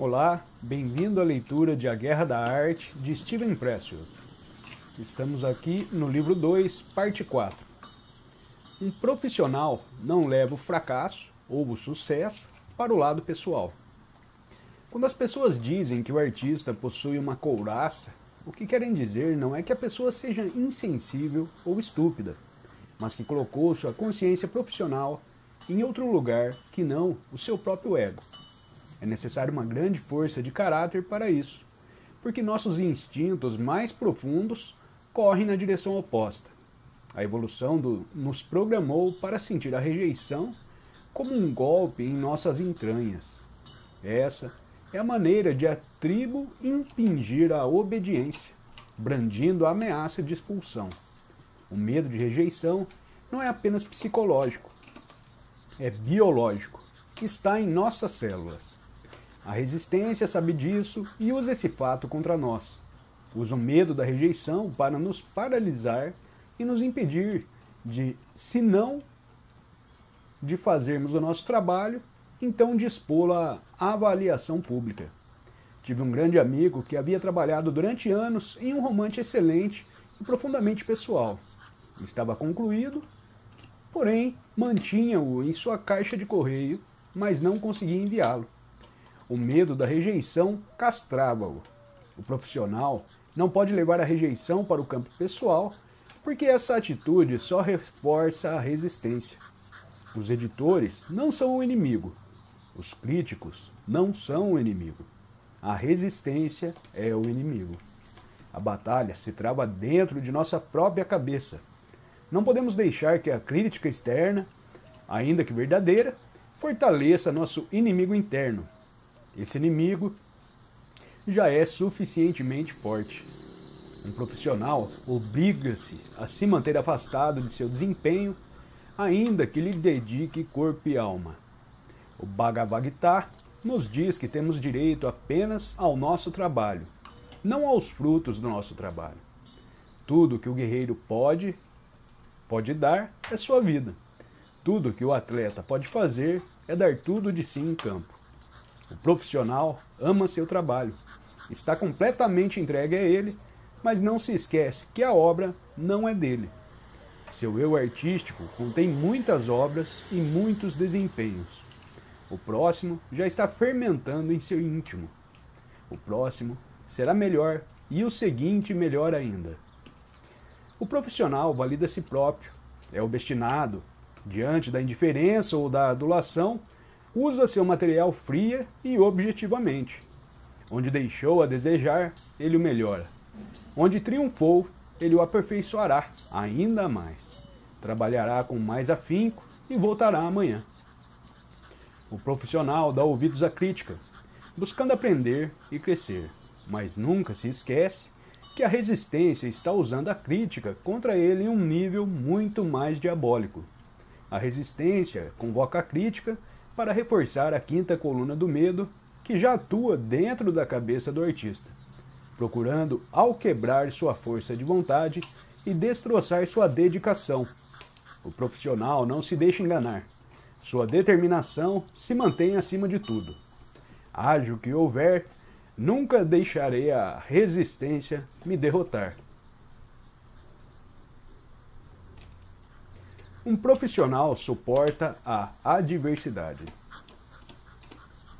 Olá, bem-vindo à leitura de A Guerra da Arte de Steven Pressfield. Estamos aqui no livro 2, parte 4. Um profissional não leva o fracasso ou o sucesso para o lado pessoal. Quando as pessoas dizem que o artista possui uma couraça, o que querem dizer não é que a pessoa seja insensível ou estúpida, mas que colocou sua consciência profissional em outro lugar que não o seu próprio ego. É necessário uma grande força de caráter para isso, porque nossos instintos mais profundos correm na direção oposta. A evolução do, nos programou para sentir a rejeição como um golpe em nossas entranhas. Essa é a maneira de a tribo impingir a obediência, brandindo a ameaça de expulsão. O medo de rejeição não é apenas psicológico, é biológico, está em nossas células. A resistência sabe disso e usa esse fato contra nós. Usa o medo da rejeição para nos paralisar e nos impedir de, se não de fazermos o nosso trabalho, então dispô-la à avaliação pública. Tive um grande amigo que havia trabalhado durante anos em um romance excelente e profundamente pessoal. Estava concluído porém mantinha-o em sua caixa de correio, mas não conseguia enviá-lo. O medo da rejeição castrava-o. O profissional não pode levar a rejeição para o campo pessoal, porque essa atitude só reforça a resistência. Os editores não são o inimigo. Os críticos não são o inimigo. A resistência é o inimigo. A batalha se trava dentro de nossa própria cabeça. Não podemos deixar que a crítica externa, ainda que verdadeira, fortaleça nosso inimigo interno. Esse inimigo já é suficientemente forte. Um profissional obriga-se a se manter afastado de seu desempenho, ainda que lhe dedique corpo e alma. O Bhagavad Gita nos diz que temos direito apenas ao nosso trabalho, não aos frutos do nosso trabalho. Tudo que o guerreiro pode pode dar é sua vida. Tudo que o atleta pode fazer é dar tudo de si em campo. O profissional ama seu trabalho, está completamente entregue a ele, mas não se esquece que a obra não é dele. Seu eu artístico contém muitas obras e muitos desempenhos. O próximo já está fermentando em seu íntimo. O próximo será melhor e o seguinte melhor ainda. O profissional valida si próprio, é obstinado, diante da indiferença ou da adulação, usa seu material fria e objetivamente. Onde deixou a desejar, ele o melhora. Onde triunfou, ele o aperfeiçoará ainda mais. Trabalhará com mais afinco e voltará amanhã. O profissional dá ouvidos à crítica, buscando aprender e crescer, mas nunca se esquece que a resistência está usando a crítica contra ele em um nível muito mais diabólico. A resistência convoca a crítica para reforçar a quinta coluna do medo que já atua dentro da cabeça do artista, procurando alquebrar sua força de vontade e destroçar sua dedicação. O profissional não se deixa enganar. Sua determinação se mantém acima de tudo. O que houver, Nunca deixarei a resistência me derrotar. Um profissional suporta a adversidade.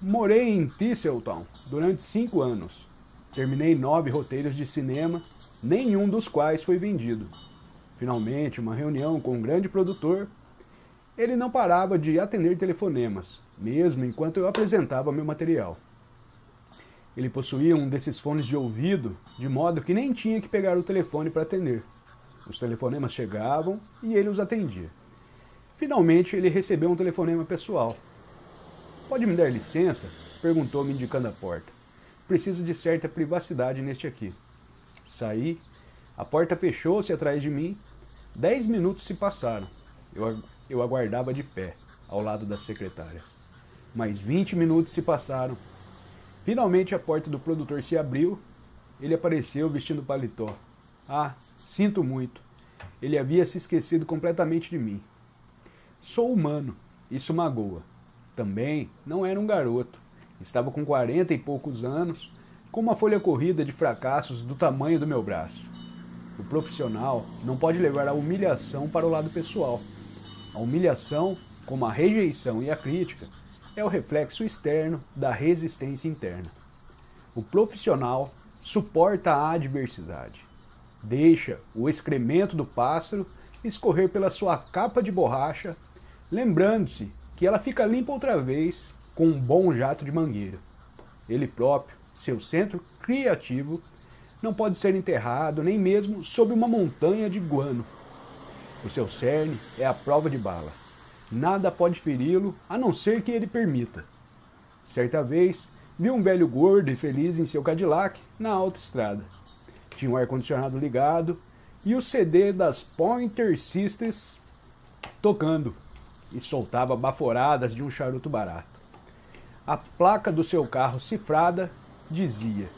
Morei em Tisseltown durante cinco anos. Terminei nove roteiros de cinema, nenhum dos quais foi vendido. Finalmente, uma reunião com um grande produtor. Ele não parava de atender telefonemas, mesmo enquanto eu apresentava meu material. Ele possuía um desses fones de ouvido, de modo que nem tinha que pegar o telefone para atender. Os telefonemas chegavam e ele os atendia. Finalmente, ele recebeu um telefonema pessoal. Pode me dar licença? perguntou-me indicando a porta. Preciso de certa privacidade neste aqui. Saí, a porta fechou-se atrás de mim. Dez minutos se passaram. Eu, eu aguardava de pé, ao lado das secretárias. Mais vinte minutos se passaram Finalmente a porta do produtor se abriu. Ele apareceu vestindo paletó. Ah, sinto muito. Ele havia se esquecido completamente de mim. Sou humano, isso magoa. Também não era um garoto. Estava com quarenta e poucos anos, com uma folha corrida de fracassos do tamanho do meu braço. O profissional não pode levar a humilhação para o lado pessoal. A humilhação, como a rejeição e a crítica, é o reflexo externo da resistência interna. O profissional suporta a adversidade. Deixa o excremento do pássaro escorrer pela sua capa de borracha, lembrando-se que ela fica limpa outra vez com um bom jato de mangueira. Ele próprio, seu centro criativo, não pode ser enterrado nem mesmo sob uma montanha de guano. O seu cerne é a prova de balas. Nada pode feri-lo a não ser que ele permita. Certa vez, vi um velho gordo e feliz em seu Cadillac na autoestrada. Tinha um ar-condicionado ligado e o CD das Pointer Sisters tocando e soltava baforadas de um charuto barato. A placa do seu carro cifrada dizia: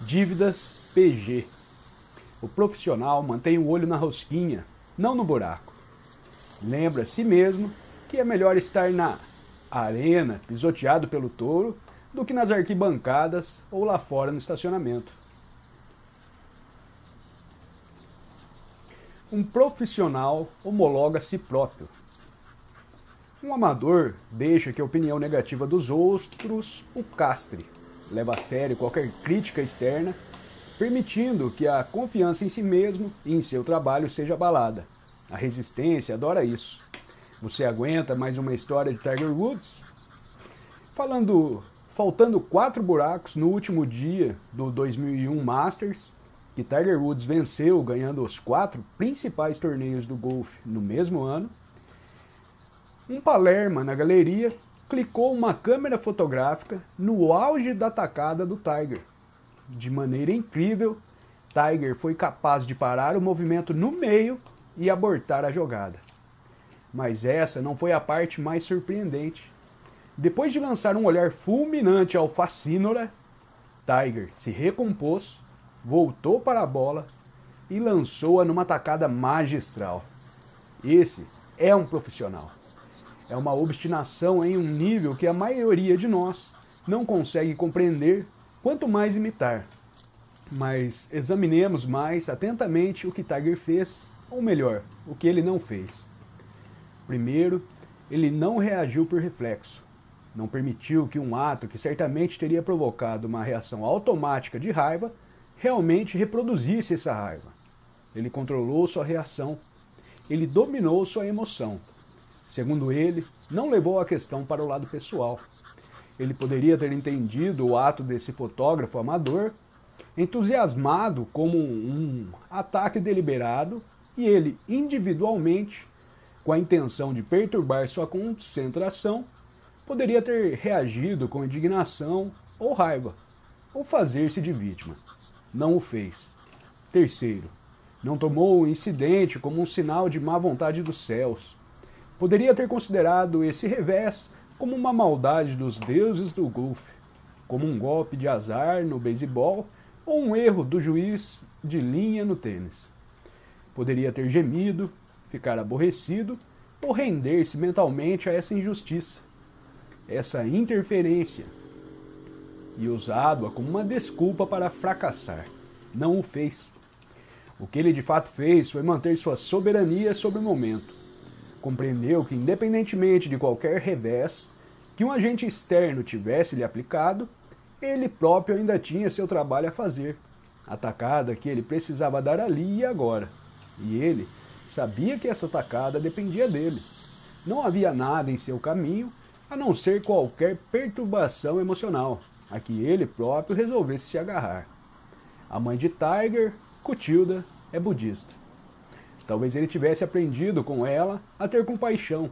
Dívidas PG. O profissional mantém o olho na rosquinha, não no buraco. Lembra a si mesmo que é melhor estar na arena, pisoteado pelo touro, do que nas arquibancadas ou lá fora no estacionamento. Um profissional homologa a si próprio. Um amador deixa que a opinião negativa dos outros o castre, leva a sério qualquer crítica externa, permitindo que a confiança em si mesmo e em seu trabalho seja abalada. A resistência adora isso. Você aguenta mais uma história de Tiger Woods? Falando, faltando quatro buracos no último dia do 2001 Masters, que Tiger Woods venceu ganhando os quatro principais torneios do golfe no mesmo ano, um Palerma na galeria clicou uma câmera fotográfica no auge da tacada do Tiger. De maneira incrível, Tiger foi capaz de parar o movimento no meio e abortar a jogada. Mas essa não foi a parte mais surpreendente. Depois de lançar um olhar fulminante ao Facínora, Tiger se recompôs, voltou para a bola e lançou-a numa tacada magistral. Esse é um profissional. É uma obstinação em um nível que a maioria de nós não consegue compreender, quanto mais imitar. Mas examinemos mais atentamente o que Tiger fez ou melhor, o que ele não fez. Primeiro, ele não reagiu por reflexo. Não permitiu que um ato que certamente teria provocado uma reação automática de raiva realmente reproduzisse essa raiva. Ele controlou sua reação. Ele dominou sua emoção. Segundo ele, não levou a questão para o lado pessoal. Ele poderia ter entendido o ato desse fotógrafo amador, entusiasmado como um ataque deliberado e ele, individualmente, com a intenção de perturbar sua concentração, poderia ter reagido com indignação ou raiva, ou fazer-se de vítima. Não o fez. Terceiro, não tomou o incidente como um sinal de má vontade dos céus. Poderia ter considerado esse revés como uma maldade dos deuses do golfe, como um golpe de azar no beisebol ou um erro do juiz de linha no tênis. Poderia ter gemido, ficar aborrecido ou render-se mentalmente a essa injustiça, essa interferência, e usado-a como uma desculpa para fracassar. Não o fez. O que ele de fato fez foi manter sua soberania sobre o momento. Compreendeu que, independentemente de qualquer revés que um agente externo tivesse lhe aplicado, ele próprio ainda tinha seu trabalho a fazer, atacada que ele precisava dar ali e agora. E ele sabia que essa atacada dependia dele. Não havia nada em seu caminho a não ser qualquer perturbação emocional a que ele próprio resolvesse se agarrar. A mãe de Tiger, Cutilda, é budista. Talvez ele tivesse aprendido com ela a ter compaixão,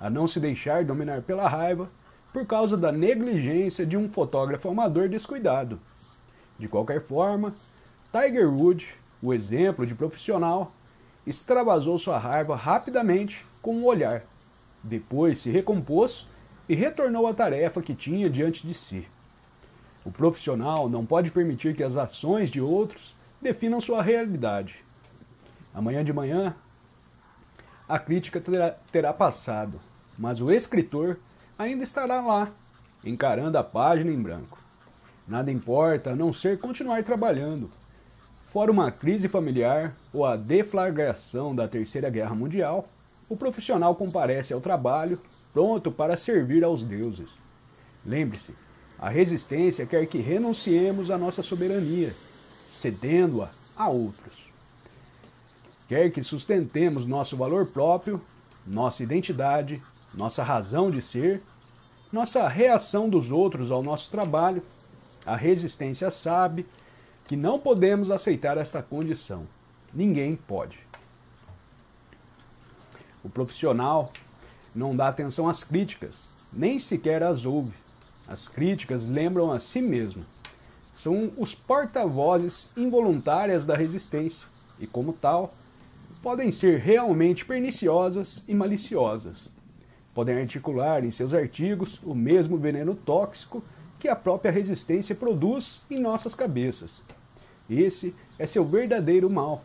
a não se deixar dominar pela raiva por causa da negligência de um fotógrafo amador descuidado. De qualquer forma, Tiger Woods, o exemplo de profissional, extravasou sua raiva rapidamente com um olhar. Depois se recompôs e retornou à tarefa que tinha diante de si. O profissional não pode permitir que as ações de outros definam sua realidade. Amanhã de manhã, a crítica terá, terá passado, mas o escritor ainda estará lá, encarando a página em branco. Nada importa a não ser continuar trabalhando. Fora uma crise familiar ou a deflagração da Terceira Guerra Mundial, o profissional comparece ao trabalho, pronto para servir aos deuses. Lembre-se, a resistência quer que renunciemos à nossa soberania, cedendo-a a outros. Quer que sustentemos nosso valor próprio, nossa identidade, nossa razão de ser, nossa reação dos outros ao nosso trabalho. A resistência sabe que não podemos aceitar esta condição. Ninguém pode. O profissional não dá atenção às críticas, nem sequer as ouve. As críticas lembram a si mesmo. São os porta-vozes involuntárias da resistência e, como tal, podem ser realmente perniciosas e maliciosas. Podem articular em seus artigos o mesmo veneno tóxico que a própria resistência produz em nossas cabeças. Esse é seu verdadeiro mal.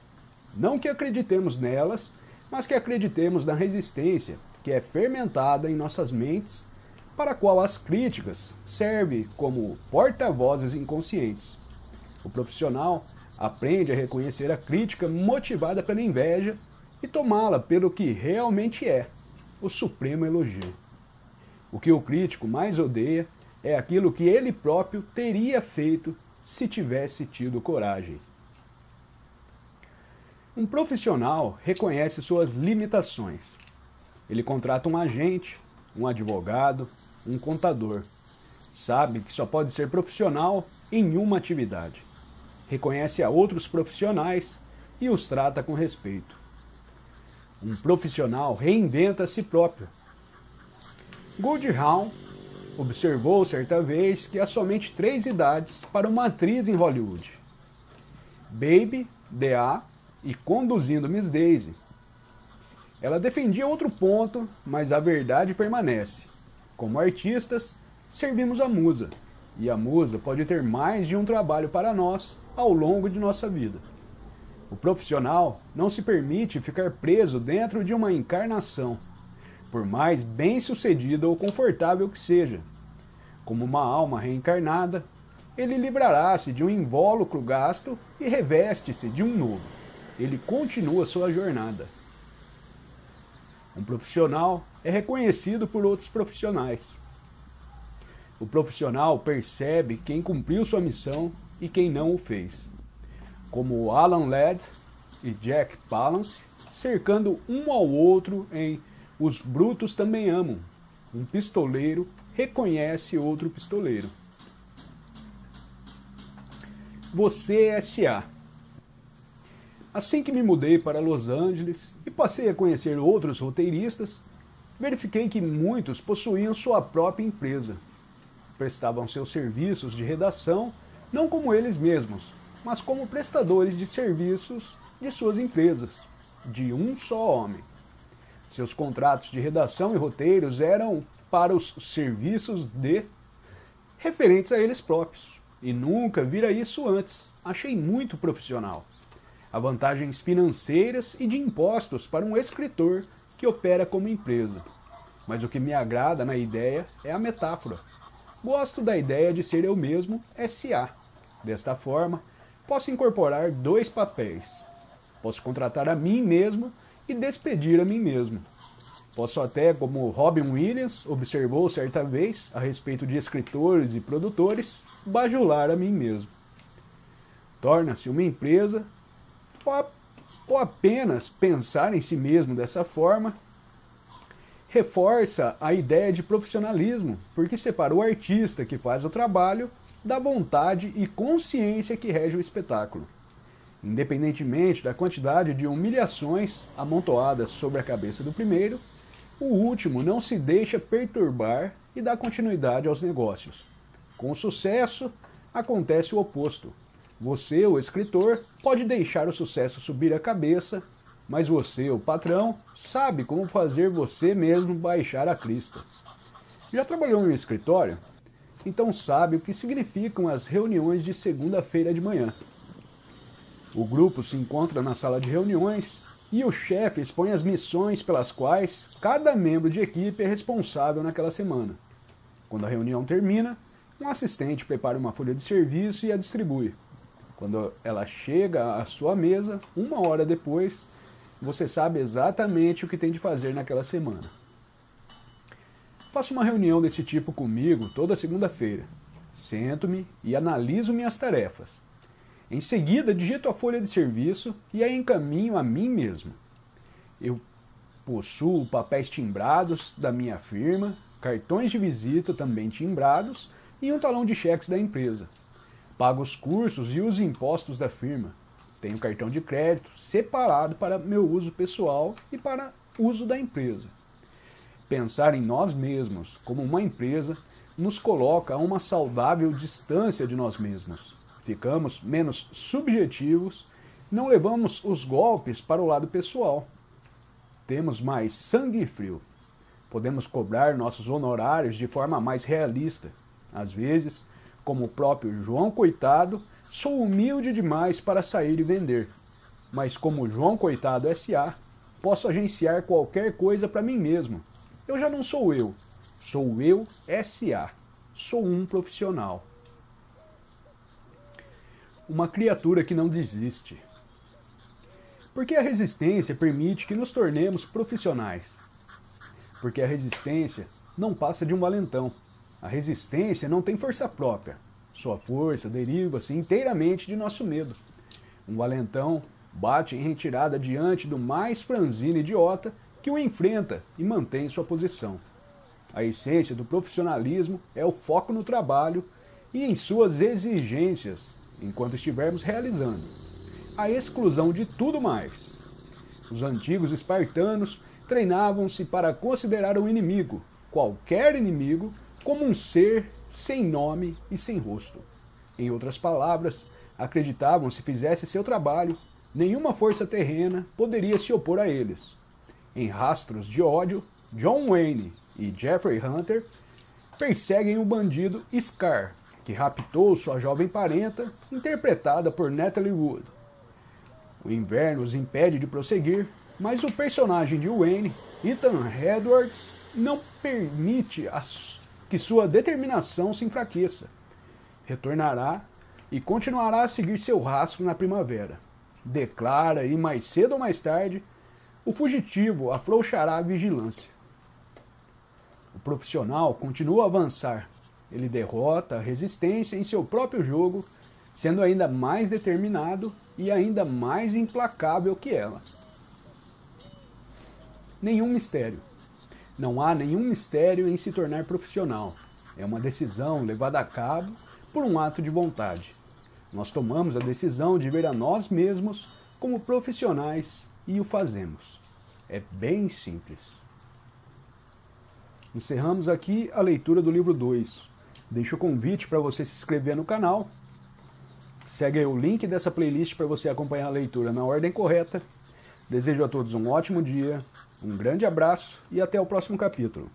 Não que acreditemos nelas, mas que acreditemos na resistência que é fermentada em nossas mentes, para a qual as críticas servem como porta-vozes inconscientes. O profissional aprende a reconhecer a crítica motivada pela inveja e tomá-la pelo que realmente é, o supremo elogio. O que o crítico mais odeia é aquilo que ele próprio teria feito se tivesse tido coragem. Um profissional reconhece suas limitações. Ele contrata um agente, um advogado, um contador. Sabe que só pode ser profissional em uma atividade. Reconhece a outros profissionais e os trata com respeito. Um profissional reinventa a si próprio. Goldhawn observou certa vez que há somente três idades para uma atriz em Hollywood: Baby, D.A. e Conduzindo Miss Daisy. Ela defendia outro ponto, mas a verdade permanece. Como artistas, servimos a musa, e a musa pode ter mais de um trabalho para nós ao longo de nossa vida. O profissional não se permite ficar preso dentro de uma encarnação, por mais bem-sucedida ou confortável que seja. Como uma alma reencarnada, ele livrará-se de um invólucro gasto e reveste-se de um novo. Ele continua sua jornada. Um profissional é reconhecido por outros profissionais. O profissional percebe quem cumpriu sua missão e quem não o fez como Alan Ladd e Jack Palance, cercando um ao outro em Os Brutos Também Amam. Um pistoleiro reconhece outro pistoleiro. Você S.A. Assim que me mudei para Los Angeles e passei a conhecer outros roteiristas, verifiquei que muitos possuíam sua própria empresa. Prestavam seus serviços de redação não como eles mesmos, mas como prestadores de serviços de suas empresas, de um só homem. Seus contratos de redação e roteiros eram para os serviços de referentes a eles próprios. E nunca vira isso antes. Achei muito profissional. Há vantagens financeiras e de impostos para um escritor que opera como empresa. Mas o que me agrada na ideia é a metáfora. Gosto da ideia de ser eu mesmo SA. Desta forma, posso incorporar dois papéis. Posso contratar a mim mesmo e despedir a mim mesmo. Posso até, como Robin Williams observou certa vez a respeito de escritores e produtores, bajular a mim mesmo. Torna-se uma empresa ou apenas pensar em si mesmo dessa forma reforça a ideia de profissionalismo, porque separa o artista que faz o trabalho da vontade e consciência que rege o espetáculo. Independentemente da quantidade de humilhações amontoadas sobre a cabeça do primeiro, o último não se deixa perturbar e dá continuidade aos negócios. Com sucesso, acontece o oposto. Você, o escritor, pode deixar o sucesso subir a cabeça, mas você, o patrão, sabe como fazer você mesmo baixar a crista. Já trabalhou em um escritório? então sabe o que significam as reuniões de segunda-feira de manhã. O grupo se encontra na sala de reuniões e o chefe expõe as missões pelas quais cada membro de equipe é responsável naquela semana. Quando a reunião termina, um assistente prepara uma folha de serviço e a distribui. Quando ela chega à sua mesa, uma hora depois, você sabe exatamente o que tem de fazer naquela semana. Faço uma reunião desse tipo comigo toda segunda-feira. Sento-me e analiso minhas tarefas. Em seguida, digito a folha de serviço e a encaminho a mim mesmo. Eu possuo papéis timbrados da minha firma, cartões de visita também timbrados e um talão de cheques da empresa. Pago os cursos e os impostos da firma. Tenho cartão de crédito separado para meu uso pessoal e para uso da empresa. Pensar em nós mesmos como uma empresa nos coloca a uma saudável distância de nós mesmos. Ficamos menos subjetivos, não levamos os golpes para o lado pessoal. Temos mais sangue frio. Podemos cobrar nossos honorários de forma mais realista. Às vezes, como o próprio João Coitado, sou humilde demais para sair e vender. Mas como João Coitado SA, posso agenciar qualquer coisa para mim mesmo. Eu já não sou eu, sou eu SA. Sou um profissional. Uma criatura que não desiste. Porque a resistência permite que nos tornemos profissionais. Porque a resistência não passa de um valentão. A resistência não tem força própria. Sua força deriva-se inteiramente de nosso medo. Um valentão bate em retirada diante do mais franzino idiota que o enfrenta e mantém sua posição. A essência do profissionalismo é o foco no trabalho e em suas exigências, enquanto estivermos realizando a exclusão de tudo mais. Os antigos espartanos treinavam-se para considerar o inimigo, qualquer inimigo, como um ser sem nome e sem rosto. Em outras palavras, acreditavam se fizesse seu trabalho, nenhuma força terrena poderia se opor a eles. Em rastros de ódio, John Wayne e Jeffrey Hunter perseguem o bandido Scar, que raptou sua jovem parenta, interpretada por Natalie Wood. O inverno os impede de prosseguir, mas o personagem de Wayne, Ethan Edwards, não permite que sua determinação se enfraqueça. Retornará e continuará a seguir seu rastro na primavera. Declara e mais cedo ou mais tarde, o fugitivo afrouxará a vigilância. O profissional continua a avançar. Ele derrota a resistência em seu próprio jogo sendo ainda mais determinado e ainda mais implacável que ela. Nenhum mistério. Não há nenhum mistério em se tornar profissional. É uma decisão levada a cabo por um ato de vontade. Nós tomamos a decisão de ver a nós mesmos como profissionais e o fazemos. É bem simples. Encerramos aqui a leitura do livro 2. Deixo o convite para você se inscrever no canal Segue o link dessa playlist para você acompanhar a leitura na ordem correta. Desejo a todos um ótimo dia, um grande abraço e até o próximo capítulo.